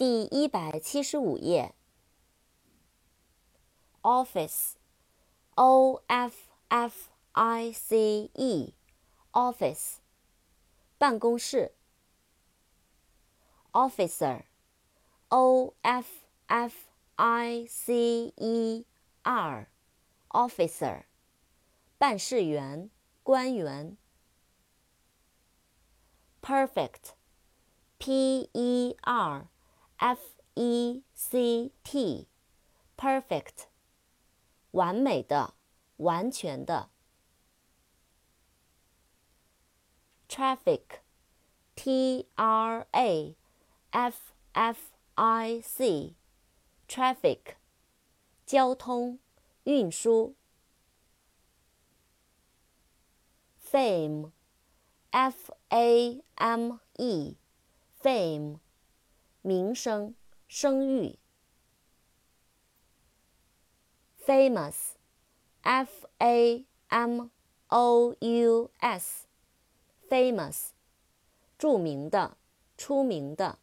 第一百七十五页。office，o f f i c e，office，办公室。officer，o f f i c e r，officer，办事员、官员。perfect，p e r f e c t，perfect，完美的，完全的。traffic，t r a f f i c，traffic，交通，运输。fame。f a m e，fame， 名声、声誉。famous，f a m o u s，famous，著名的、出名的。